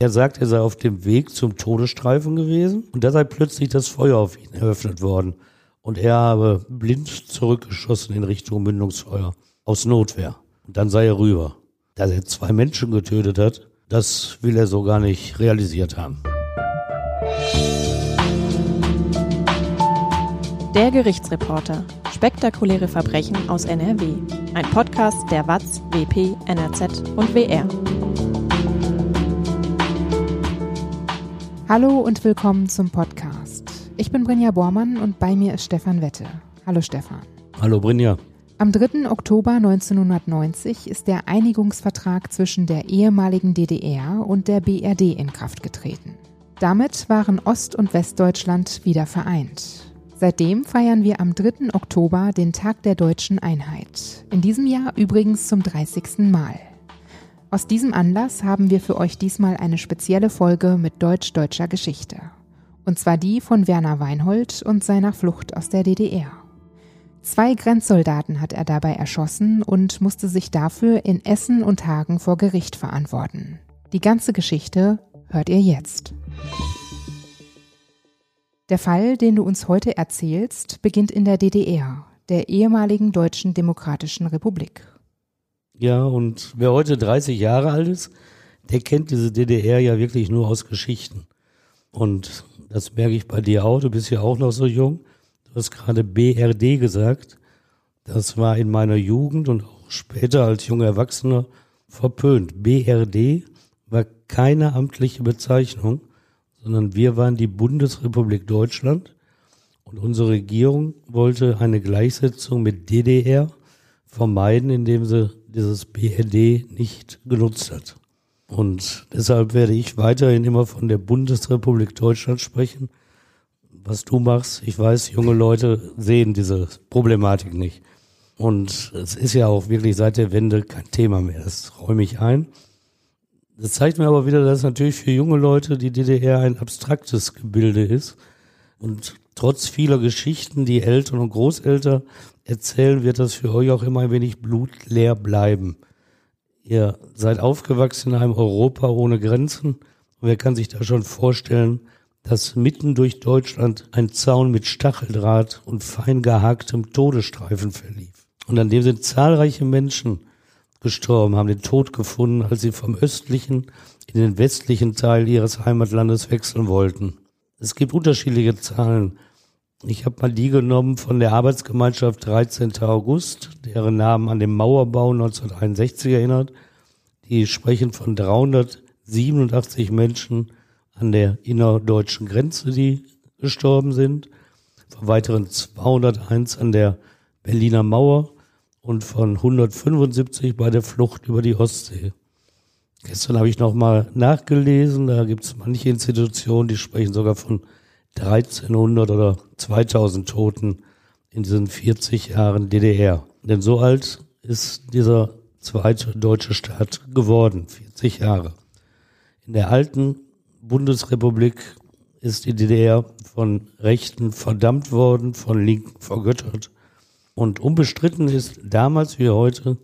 Er sagt, er sei auf dem Weg zum Todesstreifen gewesen und da sei plötzlich das Feuer auf ihn eröffnet worden und er habe blind zurückgeschossen in Richtung Mündungsfeuer aus Notwehr. Und dann sei er rüber. Dass er zwei Menschen getötet hat, das will er so gar nicht realisiert haben. Der Gerichtsreporter. Spektakuläre Verbrechen aus NRW. Ein Podcast der WAZ, WP, NRZ und WR. Hallo und willkommen zum Podcast. Ich bin Brinja Bormann und bei mir ist Stefan Wette. Hallo Stefan. Hallo Brinja. Am 3. Oktober 1990 ist der Einigungsvertrag zwischen der ehemaligen DDR und der BRD in Kraft getreten. Damit waren Ost- und Westdeutschland wieder vereint. Seitdem feiern wir am 3. Oktober den Tag der deutschen Einheit. In diesem Jahr übrigens zum 30. Mal. Aus diesem Anlass haben wir für euch diesmal eine spezielle Folge mit deutsch-deutscher Geschichte. Und zwar die von Werner Weinhold und seiner Flucht aus der DDR. Zwei Grenzsoldaten hat er dabei erschossen und musste sich dafür in Essen und Hagen vor Gericht verantworten. Die ganze Geschichte hört ihr jetzt. Der Fall, den du uns heute erzählst, beginnt in der DDR, der ehemaligen Deutschen Demokratischen Republik. Ja, und wer heute 30 Jahre alt ist, der kennt diese DDR ja wirklich nur aus Geschichten. Und das merke ich bei dir auch, du bist ja auch noch so jung. Du hast gerade BRD gesagt. Das war in meiner Jugend und auch später als junger Erwachsener verpönt. BRD war keine amtliche Bezeichnung sondern wir waren die Bundesrepublik Deutschland und unsere Regierung wollte eine Gleichsetzung mit DDR vermeiden, indem sie dieses BRD nicht genutzt hat. Und deshalb werde ich weiterhin immer von der Bundesrepublik Deutschland sprechen. Was du machst, ich weiß, junge Leute sehen diese Problematik nicht. Und es ist ja auch wirklich seit der Wende kein Thema mehr. Das räume ich ein. Das zeigt mir aber wieder, dass natürlich für junge Leute die DDR ein abstraktes Gebilde ist. Und trotz vieler Geschichten, die Eltern und Großeltern erzählen, wird das für euch auch immer ein wenig blutleer bleiben. Ihr seid aufgewachsen in einem Europa ohne Grenzen. Und wer kann sich da schon vorstellen, dass mitten durch Deutschland ein Zaun mit Stacheldraht und fein gehaktem Todesstreifen verlief. Und an dem sind zahlreiche Menschen gestorben, haben den Tod gefunden, als sie vom östlichen in den westlichen Teil ihres Heimatlandes wechseln wollten. Es gibt unterschiedliche Zahlen. Ich habe mal die genommen von der Arbeitsgemeinschaft 13. August, deren Namen an den Mauerbau 1961 erinnert. Die sprechen von 387 Menschen an der innerdeutschen Grenze, die gestorben sind, von weiteren 201 an der Berliner Mauer und von 175 bei der Flucht über die Ostsee. Gestern habe ich nochmal nachgelesen, da gibt es manche Institutionen, die sprechen sogar von 1300 oder 2000 Toten in diesen 40 Jahren DDR. Denn so alt ist dieser zweite deutsche Staat geworden, 40 Jahre. In der alten Bundesrepublik ist die DDR von Rechten verdammt worden, von Linken vergöttert. Und unbestritten ist damals wie heute,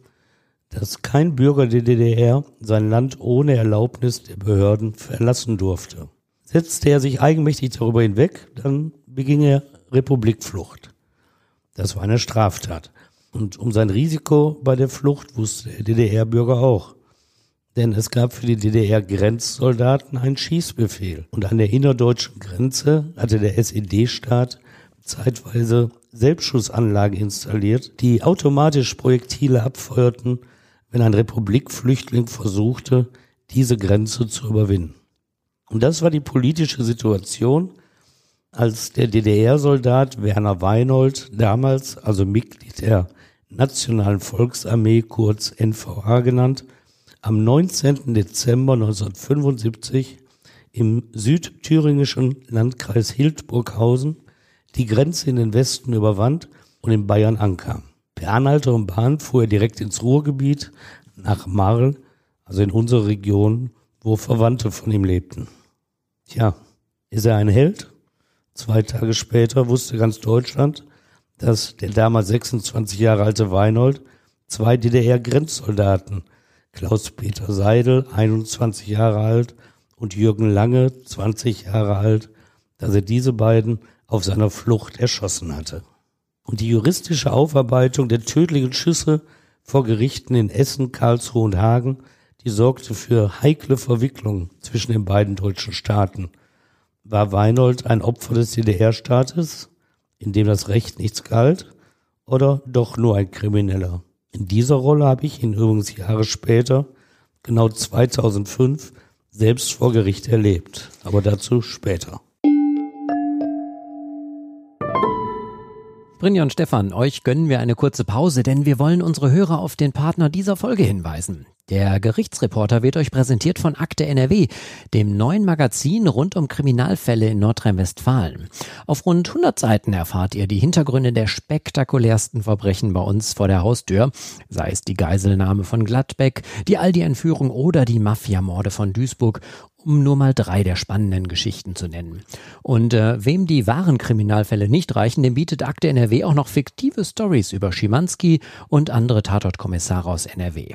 dass kein Bürger der DDR sein Land ohne Erlaubnis der Behörden verlassen durfte. Setzte er sich eigenmächtig darüber hinweg, dann beging er Republikflucht. Das war eine Straftat. Und um sein Risiko bei der Flucht wusste der DDR-Bürger auch. Denn es gab für die DDR-Grenzsoldaten einen Schießbefehl. Und an der innerdeutschen Grenze hatte der SED-Staat zeitweise Selbstschussanlage installiert, die automatisch Projektile abfeuerten, wenn ein Republikflüchtling versuchte, diese Grenze zu überwinden. Und das war die politische Situation, als der DDR-Soldat Werner Weinhold, damals also Mitglied der Nationalen Volksarmee, kurz NVA genannt, am 19. Dezember 1975 im südthüringischen Landkreis Hildburghausen die Grenze in den Westen überwand und in Bayern ankam. Per Anhalter und Bahn fuhr er direkt ins Ruhrgebiet nach Marl, also in unsere Region, wo Verwandte von ihm lebten. Tja, ist er ein Held? Zwei Tage später wusste ganz Deutschland, dass der damals 26 Jahre alte Weinhold zwei DDR-Grenzsoldaten, Klaus-Peter Seidel, 21 Jahre alt, und Jürgen Lange, 20 Jahre alt, dass er diese beiden auf seiner Flucht erschossen hatte. Und die juristische Aufarbeitung der tödlichen Schüsse vor Gerichten in Essen, Karlsruhe und Hagen, die sorgte für heikle Verwicklungen zwischen den beiden deutschen Staaten. War Weinhold ein Opfer des DDR-Staates, in dem das Recht nichts galt, oder doch nur ein Krimineller? In dieser Rolle habe ich ihn übrigens Jahre später, genau 2005, selbst vor Gericht erlebt. Aber dazu später. Brinja und Stefan, euch gönnen wir eine kurze Pause, denn wir wollen unsere Hörer auf den Partner dieser Folge hinweisen. Der Gerichtsreporter wird euch präsentiert von Akte NRW, dem neuen Magazin rund um Kriminalfälle in Nordrhein-Westfalen. Auf rund 100 Seiten erfahrt ihr die Hintergründe der spektakulärsten Verbrechen bei uns vor der Haustür, sei es die Geiselnahme von Gladbeck, die Aldi-Entführung oder die Mafiamorde von Duisburg um nur mal drei der spannenden Geschichten zu nennen. Und äh, wem die wahren Kriminalfälle nicht reichen, dem bietet Akte NRW auch noch fiktive Stories über Schimanski und andere Tatortkommissare aus NRW.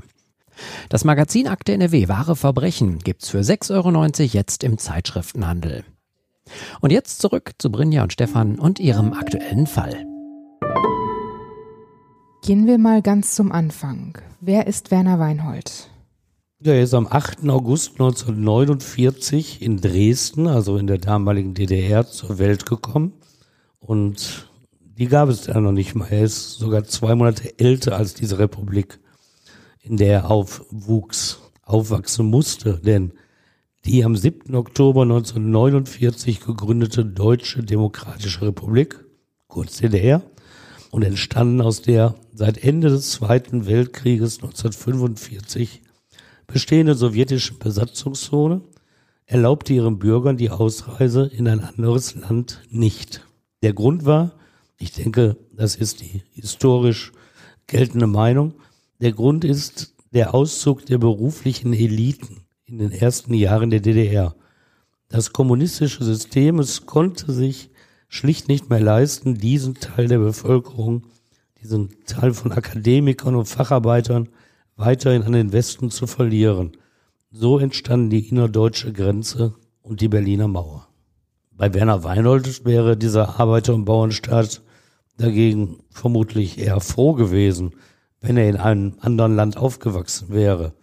Das Magazin Akte NRW Wahre Verbrechen gibt's für 6,90 Euro jetzt im Zeitschriftenhandel. Und jetzt zurück zu Brinja und Stefan und ihrem aktuellen Fall. Gehen wir mal ganz zum Anfang. Wer ist Werner Weinhold? Er ist am 8. August 1949 in Dresden, also in der damaligen DDR, zur Welt gekommen. Und die gab es da noch nicht mal. Er ist sogar zwei Monate älter als diese Republik, in der er aufwuchs, aufwachsen musste. Denn die am 7. Oktober 1949 gegründete Deutsche Demokratische Republik, kurz DDR, und entstanden aus der seit Ende des Zweiten Weltkrieges 1945 bestehende sowjetische Besatzungszone erlaubte ihren Bürgern die Ausreise in ein anderes Land nicht. Der Grund war, ich denke, das ist die historisch geltende Meinung, der Grund ist der Auszug der beruflichen Eliten in den ersten Jahren der DDR. Das kommunistische System, es konnte sich schlicht nicht mehr leisten, diesen Teil der Bevölkerung, diesen Teil von Akademikern und Facharbeitern weiterhin an den Westen zu verlieren. So entstanden die innerdeutsche Grenze und die Berliner Mauer. Bei Werner Weinhold wäre dieser Arbeiter- und Bauernstaat dagegen vermutlich eher froh gewesen, wenn er in einem anderen Land aufgewachsen wäre.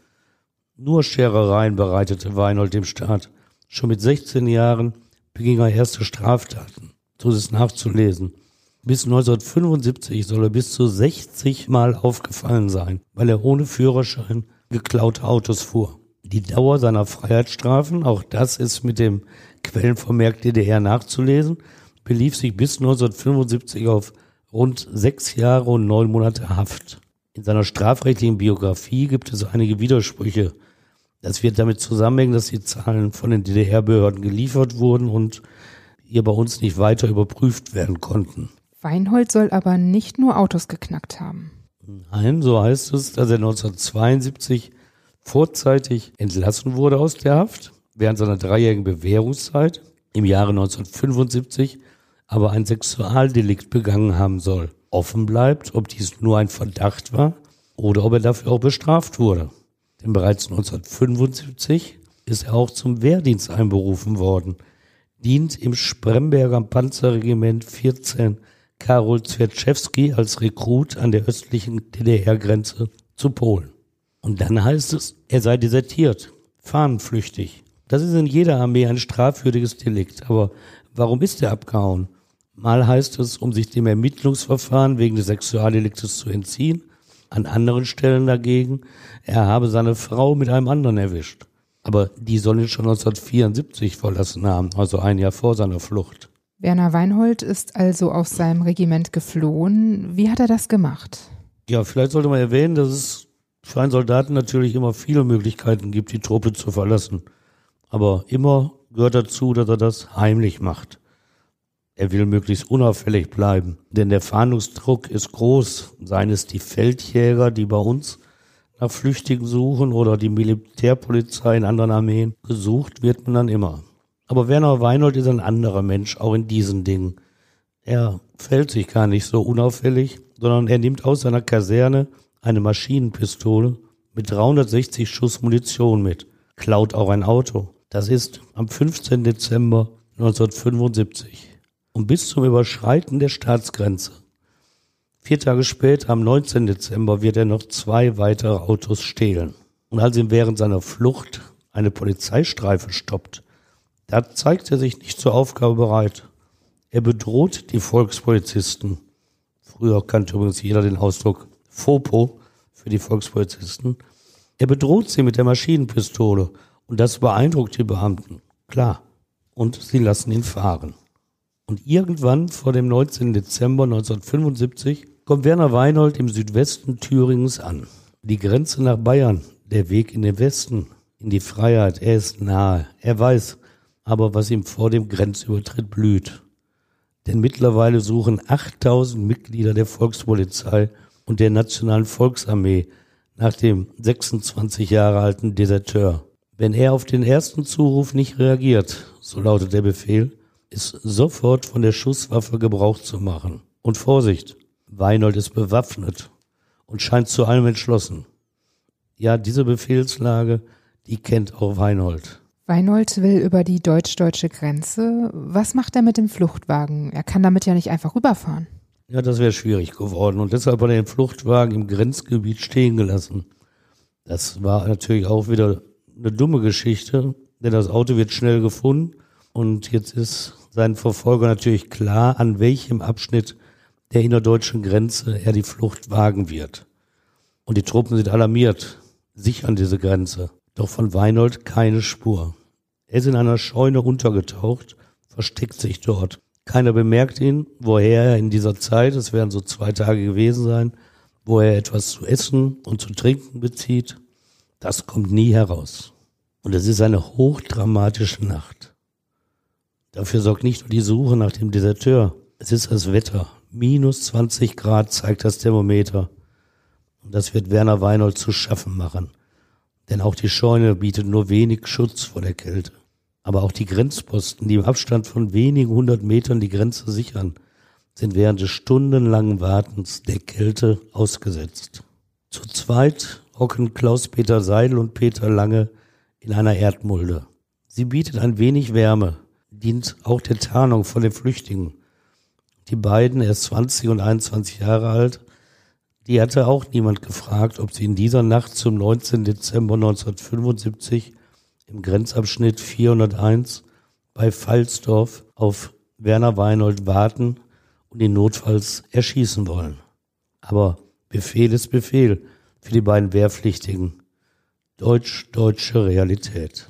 Nur Scherereien bereitete Weinhold dem Staat. Schon mit 16 Jahren beging er erste Straftaten. So ist es nachzulesen. Bis 1975 soll er bis zu 60 Mal aufgefallen sein, weil er ohne Führerschein geklaute Autos fuhr. Die Dauer seiner Freiheitsstrafen, auch das ist mit dem Quellenvermerk DDR nachzulesen, belief sich bis 1975 auf rund sechs Jahre und neun Monate Haft. In seiner strafrechtlichen Biografie gibt es einige Widersprüche. Das wird damit zusammenhängen, dass die Zahlen von den DDR-Behörden geliefert wurden und hier bei uns nicht weiter überprüft werden konnten. Weinhold soll aber nicht nur Autos geknackt haben. Nein, so heißt es, dass er 1972 vorzeitig entlassen wurde aus der Haft während seiner dreijährigen Bewährungszeit im Jahre 1975 aber ein Sexualdelikt begangen haben soll. Offen bleibt, ob dies nur ein Verdacht war oder ob er dafür auch bestraft wurde. Denn bereits 1975 ist er auch zum Wehrdienst einberufen worden, dient im Spremberger Panzerregiment 14 Karol Zwierczewski als Rekrut an der östlichen DDR-Grenze zu Polen. Und dann heißt es, er sei desertiert, fahnenflüchtig. Das ist in jeder Armee ein strafwürdiges Delikt. Aber warum ist er abgehauen? Mal heißt es, um sich dem Ermittlungsverfahren wegen des Sexualdeliktes zu entziehen. An anderen Stellen dagegen, er habe seine Frau mit einem anderen erwischt. Aber die soll ihn schon 1974 verlassen haben, also ein Jahr vor seiner Flucht. Werner Weinhold ist also aus seinem Regiment geflohen. Wie hat er das gemacht? Ja, vielleicht sollte man erwähnen, dass es für einen Soldaten natürlich immer viele Möglichkeiten gibt, die Truppe zu verlassen. Aber immer gehört dazu, dass er das heimlich macht. Er will möglichst unauffällig bleiben, denn der Fahndungsdruck ist groß. Seien es die Feldjäger, die bei uns nach Flüchtigen suchen oder die Militärpolizei in anderen Armeen. Gesucht wird man dann immer. Aber Werner Weinhold ist ein anderer Mensch, auch in diesen Dingen. Er fällt sich gar nicht so unauffällig, sondern er nimmt aus seiner Kaserne eine Maschinenpistole mit 360 Schuss Munition mit, klaut auch ein Auto. Das ist am 15. Dezember 1975. Und bis zum Überschreiten der Staatsgrenze. Vier Tage später, am 19. Dezember, wird er noch zwei weitere Autos stehlen. Und als ihm während seiner Flucht eine Polizeistreife stoppt, da zeigt er sich nicht zur Aufgabe bereit. Er bedroht die Volkspolizisten. Früher kannte übrigens jeder den Ausdruck FOPO für die Volkspolizisten. Er bedroht sie mit der Maschinenpistole und das beeindruckt die Beamten. Klar. Und sie lassen ihn fahren. Und irgendwann vor dem 19. Dezember 1975 kommt Werner Weinhold im Südwesten Thüringens an. Die Grenze nach Bayern der Weg in den Westen, in die Freiheit, er ist nahe. Er weiß aber, was ihm vor dem Grenzübertritt blüht. Denn mittlerweile suchen 8000 Mitglieder der Volkspolizei und der Nationalen Volksarmee nach dem 26 Jahre alten Deserteur. Wenn er auf den ersten Zuruf nicht reagiert, so lautet der Befehl, ist sofort von der Schusswaffe Gebrauch zu machen. Und Vorsicht, Weinold ist bewaffnet und scheint zu allem entschlossen. Ja, diese Befehlslage, die kennt auch Weinhold. Weinold will über die deutsch-deutsche Grenze. Was macht er mit dem Fluchtwagen? Er kann damit ja nicht einfach rüberfahren. Ja, das wäre schwierig geworden und deshalb hat er den Fluchtwagen im Grenzgebiet stehen gelassen. Das war natürlich auch wieder eine dumme Geschichte, denn das Auto wird schnell gefunden und jetzt ist sein Verfolger natürlich klar, an welchem Abschnitt der innerdeutschen Grenze er die Flucht wagen wird. Und die Truppen sind alarmiert sichern diese Grenze. Doch von Weinold keine Spur. Er ist in einer Scheune untergetaucht, versteckt sich dort. Keiner bemerkt ihn, woher er in dieser Zeit, es werden so zwei Tage gewesen sein, wo er etwas zu essen und zu trinken bezieht. Das kommt nie heraus. Und es ist eine hochdramatische Nacht. Dafür sorgt nicht nur die Suche nach dem Deserteur, es ist das Wetter. Minus 20 Grad zeigt das Thermometer. Und das wird Werner Weinhold zu schaffen machen. Denn auch die Scheune bietet nur wenig Schutz vor der Kälte. Aber auch die Grenzposten, die im Abstand von wenigen hundert Metern die Grenze sichern, sind während des stundenlangen Wartens der Kälte ausgesetzt. Zu zweit hocken Klaus-Peter Seidel und Peter Lange in einer Erdmulde. Sie bietet ein wenig Wärme, dient auch der Tarnung vor den Flüchtigen. Die beiden, erst 20 und 21 Jahre alt, die hatte auch niemand gefragt, ob sie in dieser Nacht zum 19. Dezember 1975 im Grenzabschnitt 401 bei Pfalzdorf auf Werner Weinhold warten und ihn notfalls erschießen wollen. Aber Befehl ist Befehl für die beiden Wehrpflichtigen. Deutsch-deutsche Realität.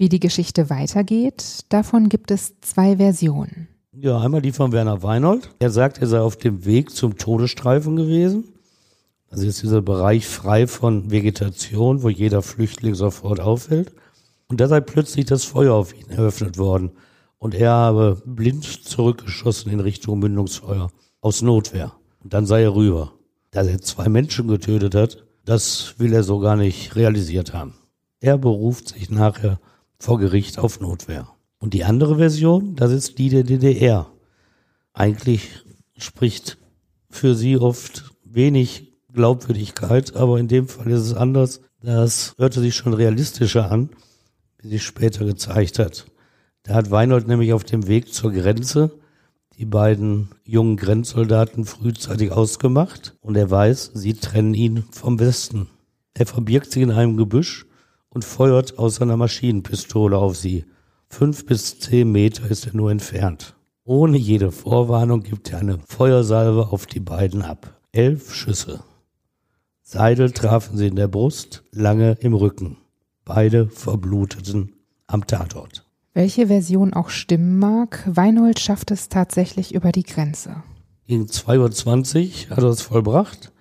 Wie die Geschichte weitergeht, davon gibt es zwei Versionen. Ja, einmal die von Werner Weinhold. Er sagt, er sei auf dem Weg zum Todesstreifen gewesen. Also ist dieser Bereich frei von Vegetation, wo jeder Flüchtling sofort auffällt. Und da sei plötzlich das Feuer auf ihn eröffnet worden. Und er habe blind zurückgeschossen in Richtung Mündungsfeuer. Aus Notwehr. Und dann sei er rüber. Dass er zwei Menschen getötet hat, das will er so gar nicht realisiert haben. Er beruft sich nachher vor Gericht auf Notwehr. Und die andere Version, das ist die der DDR. Eigentlich spricht für sie oft wenig Glaubwürdigkeit, aber in dem Fall ist es anders. Das hörte sich schon realistischer an, wie sich später gezeigt hat. Da hat Weinhold nämlich auf dem Weg zur Grenze die beiden jungen Grenzsoldaten frühzeitig ausgemacht und er weiß, sie trennen ihn vom Westen. Er verbirgt sich in einem Gebüsch und feuert aus seiner Maschinenpistole auf sie. Fünf bis zehn Meter ist er nur entfernt. Ohne jede Vorwarnung gibt er eine Feuersalve auf die beiden ab. Elf Schüsse. Seidel trafen sie in der Brust, lange im Rücken. Beide verbluteten am Tatort. Welche Version auch stimmen mag, Weinhold schafft es tatsächlich über die Grenze. Gegen 2.20 Uhr hat er es vollbracht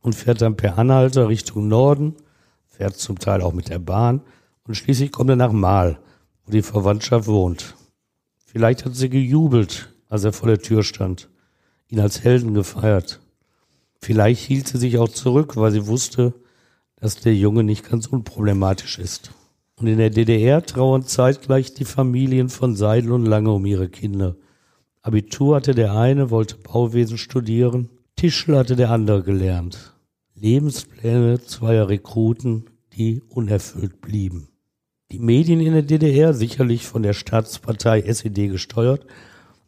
und fährt dann per Anhalter Richtung Norden, fährt zum Teil auch mit der Bahn und schließlich kommt er nach Mahl, wo die Verwandtschaft wohnt. Vielleicht hat sie gejubelt, als er vor der Tür stand, ihn als Helden gefeiert. Vielleicht hielt sie sich auch zurück, weil sie wusste, dass der Junge nicht ganz unproblematisch ist. Und in der DDR trauern zeitgleich die Familien von Seidel und Lange um ihre Kinder. Abitur hatte der eine, wollte Bauwesen studieren, Tischler hatte der andere gelernt. Lebenspläne zweier Rekruten, die unerfüllt blieben. Die Medien in der DDR, sicherlich von der Staatspartei SED gesteuert,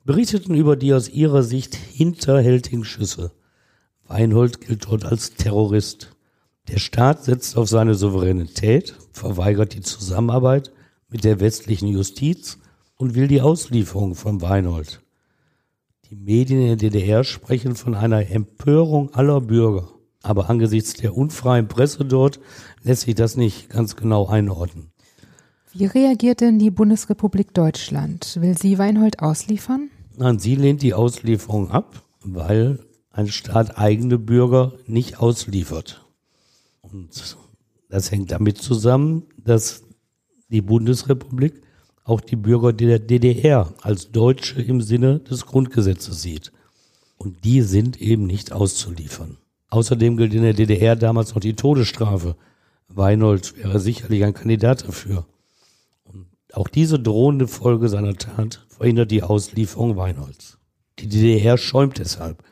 berichteten über die aus ihrer Sicht hinterhältigen Schüsse. Weinhold gilt dort als Terrorist. Der Staat setzt auf seine Souveränität, verweigert die Zusammenarbeit mit der westlichen Justiz und will die Auslieferung von Weinhold. Die Medien in der DDR sprechen von einer Empörung aller Bürger. Aber angesichts der unfreien Presse dort lässt sich das nicht ganz genau einordnen. Wie reagiert denn die Bundesrepublik Deutschland? Will sie Weinhold ausliefern? Nein, sie lehnt die Auslieferung ab, weil ein Staat eigene Bürger nicht ausliefert. Und das hängt damit zusammen, dass die Bundesrepublik auch die Bürger der DDR als Deutsche im Sinne des Grundgesetzes sieht. Und die sind eben nicht auszuliefern. Außerdem gilt in der DDR damals noch die Todesstrafe. Weinhold wäre sicherlich ein Kandidat dafür. Und auch diese drohende Folge seiner Tat verhindert die Auslieferung Weinholds. Die DDR schäumt deshalb.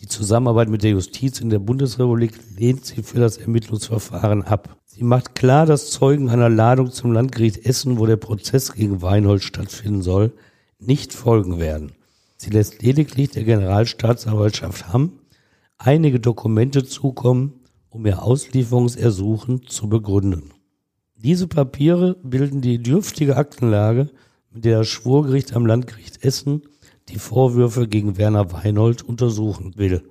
Die Zusammenarbeit mit der Justiz in der Bundesrepublik lehnt sie für das Ermittlungsverfahren ab. Sie macht klar, dass Zeugen einer Ladung zum Landgericht Essen, wo der Prozess gegen Weinhold stattfinden soll, nicht folgen werden. Sie lässt lediglich der Generalstaatsanwaltschaft Hamm einige Dokumente zukommen, um ihr Auslieferungsersuchen zu begründen. Diese Papiere bilden die dürftige Aktenlage, mit der das Schwurgericht am Landgericht Essen die Vorwürfe gegen Werner Weinhold untersuchen will.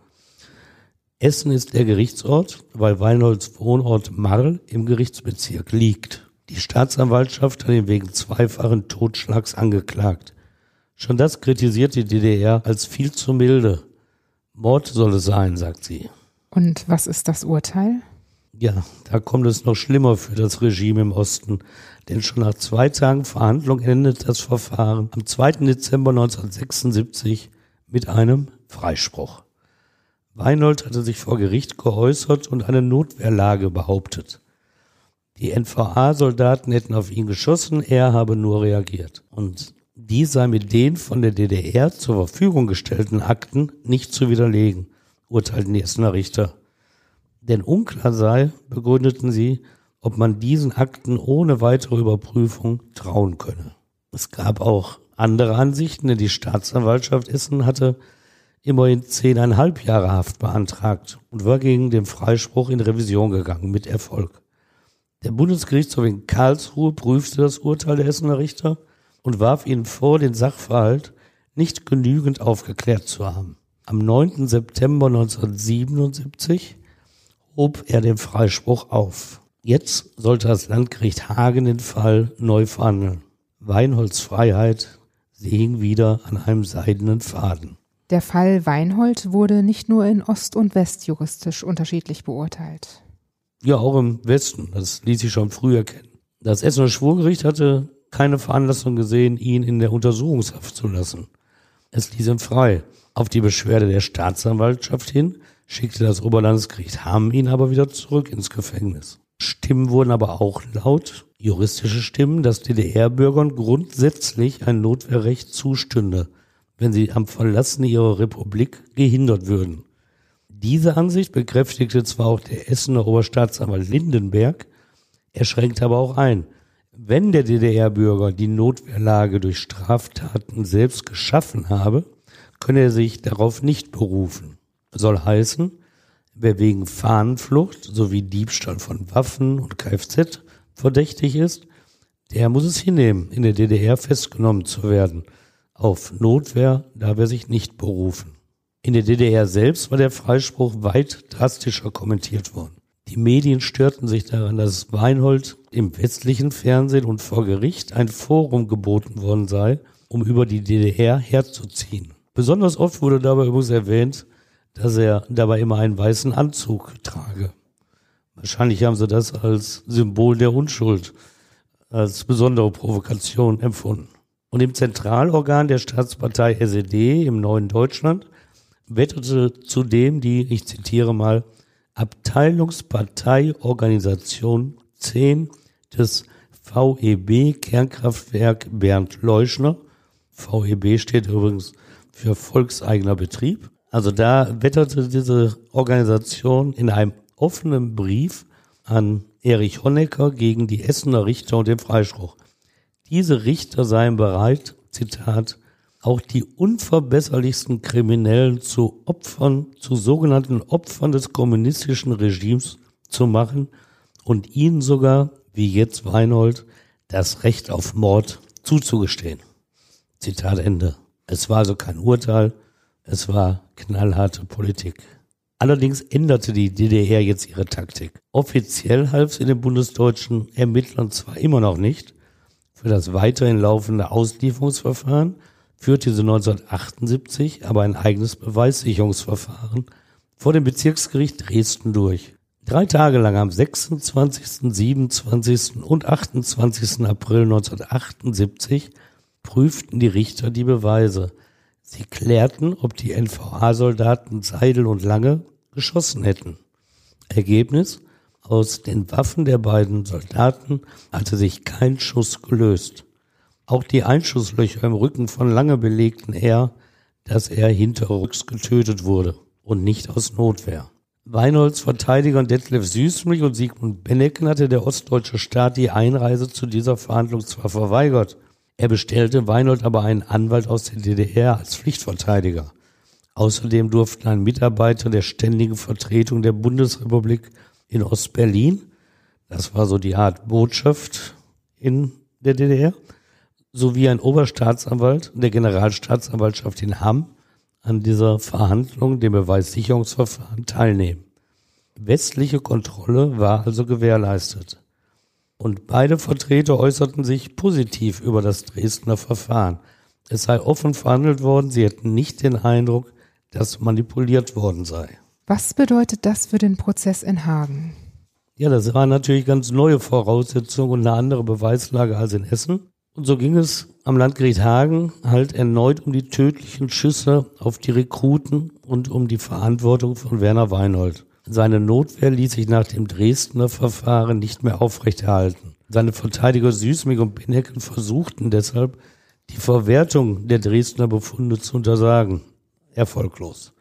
Essen ist der Gerichtsort, weil Weinholds Wohnort Marl im Gerichtsbezirk liegt. Die Staatsanwaltschaft hat ihn wegen zweifachen Totschlags angeklagt. Schon das kritisiert die DDR als viel zu milde. Mord soll es sein, sagt sie. Und was ist das Urteil? Ja, da kommt es noch schlimmer für das Regime im Osten. Denn schon nach zwei Tagen Verhandlung endet das Verfahren am 2. Dezember 1976 mit einem Freispruch. Weinhold hatte sich vor Gericht geäußert und eine Notwehrlage behauptet. Die NVA-Soldaten hätten auf ihn geschossen, er habe nur reagiert. Und dies sei mit den von der DDR zur Verfügung gestellten Akten nicht zu widerlegen, urteilten die Essener Richter. Denn unklar sei, begründeten sie, ob man diesen Akten ohne weitere Überprüfung trauen könne. Es gab auch andere Ansichten, denn die Staatsanwaltschaft Essen hatte immerhin zehneinhalb Jahre Haft beantragt und war gegen den Freispruch in Revision gegangen mit Erfolg. Der Bundesgerichtshof in Karlsruhe prüfte das Urteil der Essener Richter und warf ihnen vor, den Sachverhalt nicht genügend aufgeklärt zu haben. Am 9. September 1977 hob er den Freispruch auf. Jetzt sollte das Landgericht Hagen den Fall neu verhandeln. Weinholds Freiheit hing wieder an einem seidenen Faden. Der Fall Weinhold wurde nicht nur in Ost und West juristisch unterschiedlich beurteilt. Ja, auch im Westen. Das ließ sich schon früher kennen. Das Essener Schwurgericht hatte keine Veranlassung gesehen, ihn in der Untersuchungshaft zu lassen. Es ließ ihn frei. Auf die Beschwerde der Staatsanwaltschaft hin schickte das Oberlandesgericht Hamm ihn aber wieder zurück ins Gefängnis. Stimmen wurden aber auch laut, juristische Stimmen, dass DDR-Bürgern grundsätzlich ein Notwehrrecht zustünde, wenn sie am Verlassen ihrer Republik gehindert würden. Diese Ansicht bekräftigte zwar auch der Essener Oberstaatsanwalt Lindenberg, er schränkte aber auch ein. Wenn der DDR-Bürger die Notwehrlage durch Straftaten selbst geschaffen habe, könne er sich darauf nicht berufen. Soll heißen, Wer wegen Fahnenflucht sowie Diebstahl von Waffen und Kfz verdächtig ist, der muss es hinnehmen, in der DDR festgenommen zu werden. Auf Notwehr darf er sich nicht berufen. In der DDR selbst war der Freispruch weit drastischer kommentiert worden. Die Medien störten sich daran, dass Weinhold im westlichen Fernsehen und vor Gericht ein Forum geboten worden sei, um über die DDR herzuziehen. Besonders oft wurde dabei übrigens erwähnt, dass er dabei immer einen weißen Anzug trage. Wahrscheinlich haben sie das als Symbol der Unschuld, als besondere Provokation empfunden. Und im Zentralorgan der Staatspartei SED im neuen Deutschland wetterte zudem die, ich zitiere mal, Abteilungsparteiorganisation 10 des VEB Kernkraftwerk Bernd Leuschner. VEB steht übrigens für Volkseigener Betrieb also da wetterte diese Organisation in einem offenen Brief an Erich Honecker gegen die Essener Richter und den Freispruch. Diese Richter seien bereit, Zitat, auch die unverbesserlichsten Kriminellen zu Opfern, zu sogenannten Opfern des kommunistischen Regimes zu machen und ihnen sogar, wie jetzt Weinhold, das Recht auf Mord zuzugestehen. Zitat Ende. Es war also kein Urteil, es war knallharte Politik. Allerdings änderte die DDR jetzt ihre Taktik. Offiziell half sie den bundesdeutschen Ermittlern zwar immer noch nicht, für das weiterhin laufende Auslieferungsverfahren führte sie 1978 aber ein eigenes Beweissicherungsverfahren vor dem Bezirksgericht Dresden durch. Drei Tage lang am 26., 27. und 28. April 1978 prüften die Richter die Beweise. Sie klärten, ob die NVA-Soldaten Seidel und Lange geschossen hätten. Ergebnis? Aus den Waffen der beiden Soldaten hatte sich kein Schuss gelöst. Auch die Einschusslöcher im Rücken von Lange belegten er, dass er hinterrücks getötet wurde und nicht aus Notwehr. Weinholds Verteidiger Detlef Süßmilch und Sigmund Bennecken hatte der ostdeutsche Staat die Einreise zu dieser Verhandlung zwar verweigert, er bestellte Weinhold aber einen Anwalt aus der DDR als Pflichtverteidiger. Außerdem durften ein Mitarbeiter der ständigen Vertretung der Bundesrepublik in Ostberlin, das war so die Art Botschaft in der DDR, sowie ein Oberstaatsanwalt der Generalstaatsanwaltschaft in Hamm an dieser Verhandlung, dem Beweissicherungsverfahren, teilnehmen. Westliche Kontrolle war also gewährleistet. Und beide Vertreter äußerten sich positiv über das Dresdner Verfahren. Es sei offen verhandelt worden, sie hätten nicht den Eindruck, dass manipuliert worden sei. Was bedeutet das für den Prozess in Hagen? Ja, das war natürlich ganz neue Voraussetzungen und eine andere Beweislage als in Essen. Und so ging es am Landgericht Hagen halt erneut um die tödlichen Schüsse auf die Rekruten und um die Verantwortung von Werner Weinhold. Seine Notwehr ließ sich nach dem Dresdner Verfahren nicht mehr aufrechterhalten. Seine Verteidiger Süßmig und Benecken versuchten deshalb, die Verwertung der Dresdner Befunde zu untersagen. Erfolglos.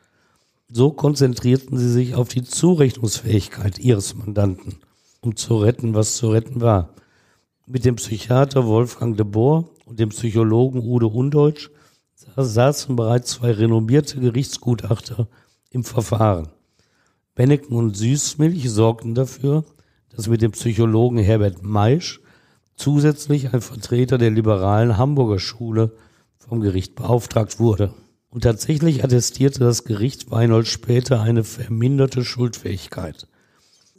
So konzentrierten sie sich auf die Zurechnungsfähigkeit ihres Mandanten, um zu retten, was zu retten war. Mit dem Psychiater Wolfgang de Boer und dem Psychologen Udo Undeutsch saßen bereits zwei renommierte Gerichtsgutachter im Verfahren. Bennecken und Süßmilch sorgten dafür, dass mit dem Psychologen Herbert Maisch zusätzlich ein Vertreter der liberalen Hamburger Schule vom Gericht beauftragt wurde. Und tatsächlich attestierte das Gericht Weinhold später eine verminderte Schuldfähigkeit.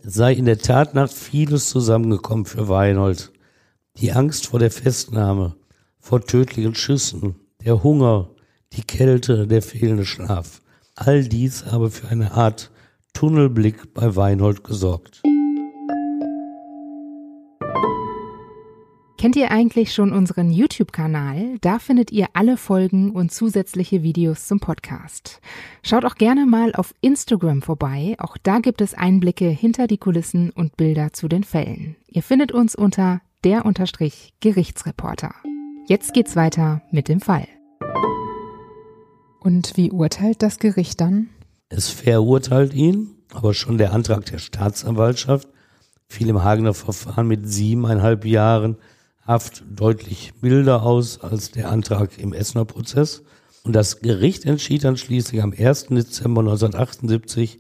Es sei in der Tatnacht vieles zusammengekommen für Weinhold. Die Angst vor der Festnahme, vor tödlichen Schüssen, der Hunger, die Kälte, der fehlende Schlaf. All dies habe für eine Art Tunnelblick bei Weinhold gesorgt. Kennt ihr eigentlich schon unseren YouTube-Kanal? Da findet ihr alle Folgen und zusätzliche Videos zum Podcast. Schaut auch gerne mal auf Instagram vorbei. Auch da gibt es Einblicke hinter die Kulissen und Bilder zu den Fällen. Ihr findet uns unter der Unterstrich Gerichtsreporter. Jetzt geht's weiter mit dem Fall. Und wie urteilt das Gericht dann? Es verurteilt ihn, aber schon der Antrag der Staatsanwaltschaft fiel im Hagener Verfahren mit siebeneinhalb Jahren Haft deutlich milder aus als der Antrag im Essener Prozess. Und das Gericht entschied dann schließlich am 1. Dezember 1978,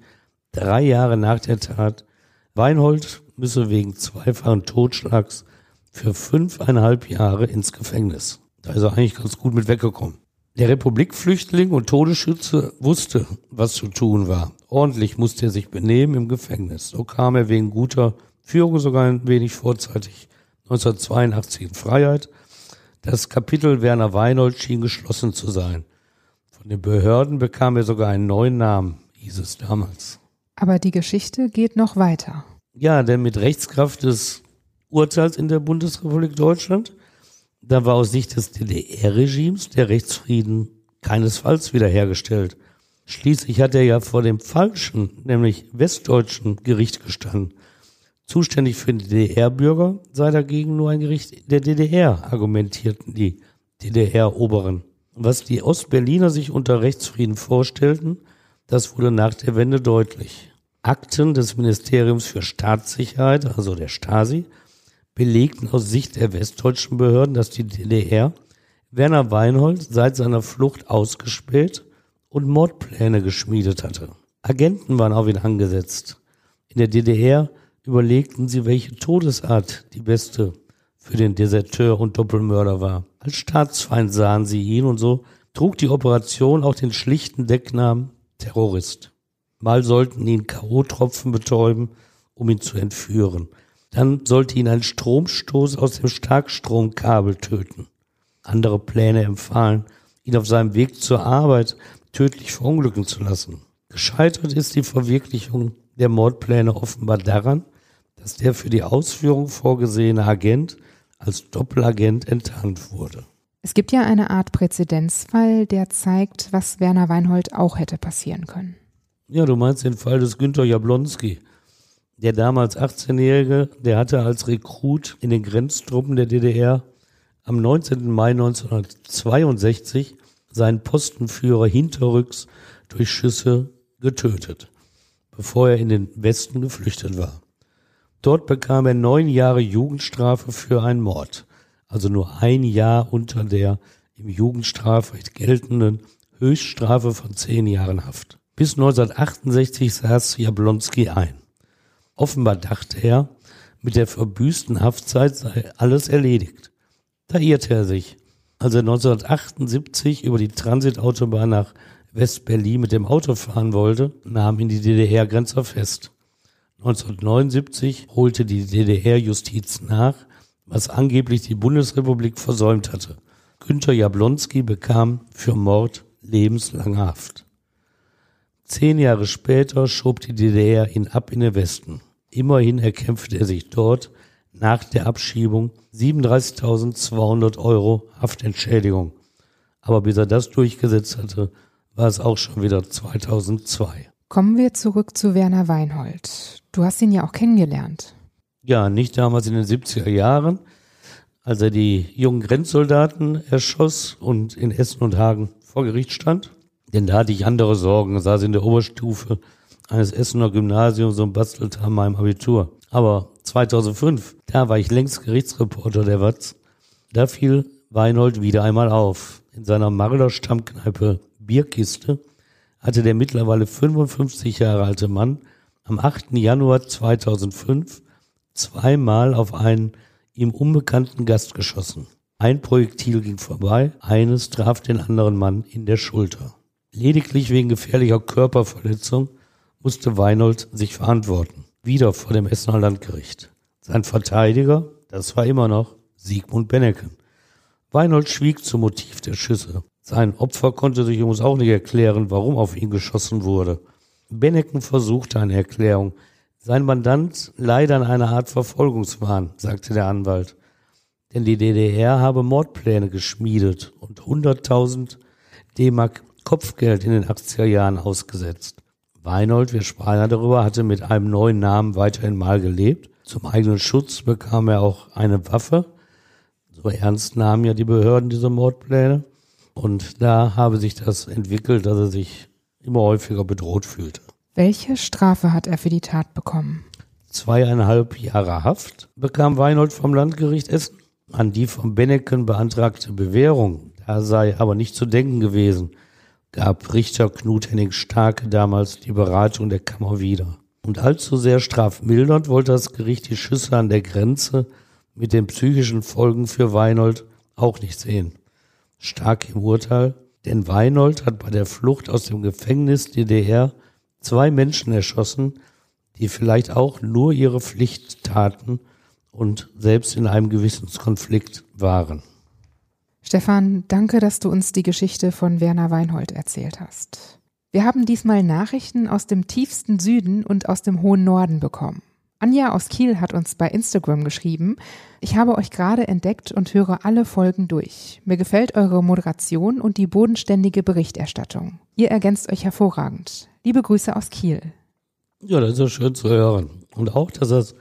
drei Jahre nach der Tat, Weinhold müsse wegen zweifachen Totschlags für fünfeinhalb Jahre ins Gefängnis. Da ist er eigentlich ganz gut mit weggekommen. Der Republikflüchtling und Todesschütze wusste, was zu tun war. Ordentlich musste er sich benehmen im Gefängnis. So kam er wegen guter Führung sogar ein wenig vorzeitig 1982 in Freiheit. Das Kapitel Werner Weinhold schien geschlossen zu sein. Von den Behörden bekam er sogar einen neuen Namen, hieß es damals. Aber die Geschichte geht noch weiter. Ja, denn mit Rechtskraft des Urteils in der Bundesrepublik Deutschland, da war aus Sicht des DDR-Regimes der Rechtsfrieden keinesfalls wiederhergestellt. Schließlich hat er ja vor dem falschen, nämlich westdeutschen Gericht gestanden. Zuständig für die DDR-Bürger sei dagegen nur ein Gericht der DDR, argumentierten die DDR-Oberen. Was die Ostberliner sich unter Rechtsfrieden vorstellten, das wurde nach der Wende deutlich. Akten des Ministeriums für Staatssicherheit, also der Stasi, belegten aus Sicht der westdeutschen Behörden, dass die DDR Werner Weinhold seit seiner Flucht ausgespäht und Mordpläne geschmiedet hatte. Agenten waren auf ihn angesetzt. In der DDR überlegten sie, welche Todesart die beste für den Deserteur und Doppelmörder war. Als Staatsfeind sahen sie ihn und so trug die Operation auch den schlichten Decknamen Terrorist. Mal sollten ihn K.O.-Tropfen betäuben, um ihn zu entführen. Dann sollte ihn ein Stromstoß aus dem Starkstromkabel töten. Andere Pläne empfahlen, ihn auf seinem Weg zur Arbeit tödlich verunglücken zu lassen. Gescheitert ist die Verwirklichung der Mordpläne offenbar daran, dass der für die Ausführung vorgesehene Agent als Doppelagent enttarnt wurde. Es gibt ja eine Art Präzedenzfall, der zeigt, was Werner Weinhold auch hätte passieren können. Ja, du meinst den Fall des Günter Jablonski. Der damals 18-Jährige, der hatte als Rekrut in den Grenztruppen der DDR am 19. Mai 1962 seinen Postenführer hinterrücks durch Schüsse getötet, bevor er in den Westen geflüchtet war. Dort bekam er neun Jahre Jugendstrafe für einen Mord also nur ein Jahr unter der im Jugendstrafrecht geltenden Höchststrafe von zehn Jahren Haft. Bis 1968 saß Jablonski ein. Offenbar dachte er, mit der verbüßten Haftzeit sei alles erledigt. Da irrte er sich. Als er 1978 über die Transitautobahn nach West-Berlin mit dem Auto fahren wollte, nahm ihn die DDR-Grenzer fest. 1979 holte die DDR-Justiz nach was angeblich die Bundesrepublik versäumt hatte. Günter Jablonski bekam für Mord lebenslange Haft. Zehn Jahre später schob die DDR ihn ab in den Westen. Immerhin erkämpfte er sich dort nach der Abschiebung 37.200 Euro Haftentschädigung. Aber bis er das durchgesetzt hatte, war es auch schon wieder 2002. Kommen wir zurück zu Werner Weinhold. Du hast ihn ja auch kennengelernt. Ja, nicht damals in den 70er Jahren, als er die jungen Grenzsoldaten erschoss und in Essen und Hagen vor Gericht stand. Denn da hatte ich andere Sorgen, saß in der Oberstufe eines Essener Gymnasiums und bastelte an meinem Abitur. Aber 2005, da war ich längst Gerichtsreporter der Watz, da fiel Weinhold wieder einmal auf. In seiner Marler Stammkneipe Bierkiste hatte der mittlerweile 55 Jahre alte Mann am 8. Januar 2005 zweimal auf einen ihm unbekannten Gast geschossen. Ein Projektil ging vorbei, eines traf den anderen Mann in der Schulter. Lediglich wegen gefährlicher Körperverletzung musste Weinold sich verantworten. Wieder vor dem Essener Landgericht. Sein Verteidiger, das war immer noch Siegmund Benneken. Weinold schwieg zum Motiv der Schüsse. Sein Opfer konnte sich übrigens auch nicht erklären, warum auf ihn geschossen wurde. Benneken versuchte eine Erklärung, sein Mandant leide an einer Art Verfolgungswahn, sagte der Anwalt. Denn die DDR habe Mordpläne geschmiedet und 100.000 D-Mark Kopfgeld in den 80er Jahren ausgesetzt. Weinold, wir sprachen ja darüber, hatte mit einem neuen Namen weiterhin mal gelebt. Zum eigenen Schutz bekam er auch eine Waffe. So ernst nahmen ja die Behörden diese Mordpläne. Und da habe sich das entwickelt, dass er sich immer häufiger bedroht fühlte. Welche Strafe hat er für die Tat bekommen? Zweieinhalb Jahre Haft bekam Weinhold vom Landgericht Essen. An die von Benneken beantragte Bewährung, da sei aber nicht zu denken gewesen, gab Richter Knut Henning Starke damals die Beratung der Kammer wieder. Und allzu sehr strafmildernd wollte das Gericht die Schüsse an der Grenze mit den psychischen Folgen für Weinold auch nicht sehen. Stark im Urteil, denn Weinold hat bei der Flucht aus dem Gefängnis DDR zwei Menschen erschossen, die vielleicht auch nur ihre Pflicht taten und selbst in einem Gewissenskonflikt waren. Stefan, danke, dass du uns die Geschichte von Werner Weinhold erzählt hast. Wir haben diesmal Nachrichten aus dem tiefsten Süden und aus dem hohen Norden bekommen. Anja aus Kiel hat uns bei Instagram geschrieben, ich habe euch gerade entdeckt und höre alle Folgen durch. Mir gefällt eure Moderation und die bodenständige Berichterstattung. Ihr ergänzt euch hervorragend. Liebe Grüße aus Kiel. Ja, das ist schön zu hören. Und auch, dass das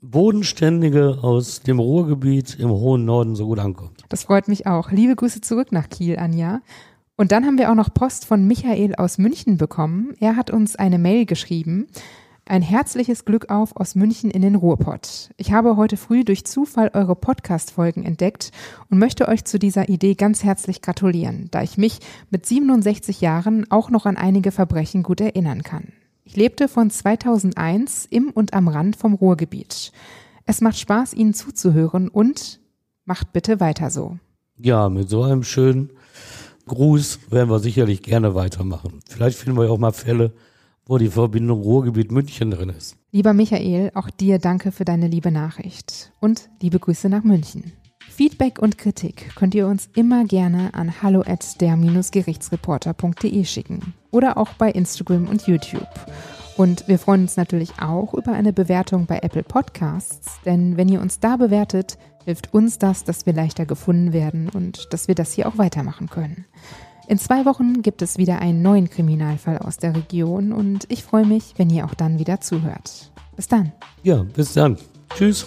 Bodenständige aus dem Ruhrgebiet im hohen Norden so gut ankommt. Das freut mich auch. Liebe Grüße zurück nach Kiel, Anja. Und dann haben wir auch noch Post von Michael aus München bekommen. Er hat uns eine Mail geschrieben. Ein herzliches Glück auf aus München in den Ruhrpott. Ich habe heute früh durch Zufall eure Podcast-Folgen entdeckt und möchte euch zu dieser Idee ganz herzlich gratulieren, da ich mich mit 67 Jahren auch noch an einige Verbrechen gut erinnern kann. Ich lebte von 2001 im und am Rand vom Ruhrgebiet. Es macht Spaß, Ihnen zuzuhören und macht bitte weiter so. Ja, mit so einem schönen Gruß werden wir sicherlich gerne weitermachen. Vielleicht finden wir auch mal Fälle, wo die Verbindung Ruhrgebiet München drin ist. Lieber Michael, auch dir danke für deine liebe Nachricht und liebe Grüße nach München. Feedback und Kritik könnt ihr uns immer gerne an hallo at der-gerichtsreporter.de schicken oder auch bei Instagram und YouTube. Und wir freuen uns natürlich auch über eine Bewertung bei Apple Podcasts, denn wenn ihr uns da bewertet, hilft uns das, dass wir leichter gefunden werden und dass wir das hier auch weitermachen können. In zwei Wochen gibt es wieder einen neuen Kriminalfall aus der Region und ich freue mich, wenn ihr auch dann wieder zuhört. Bis dann. Ja, bis dann. Tschüss.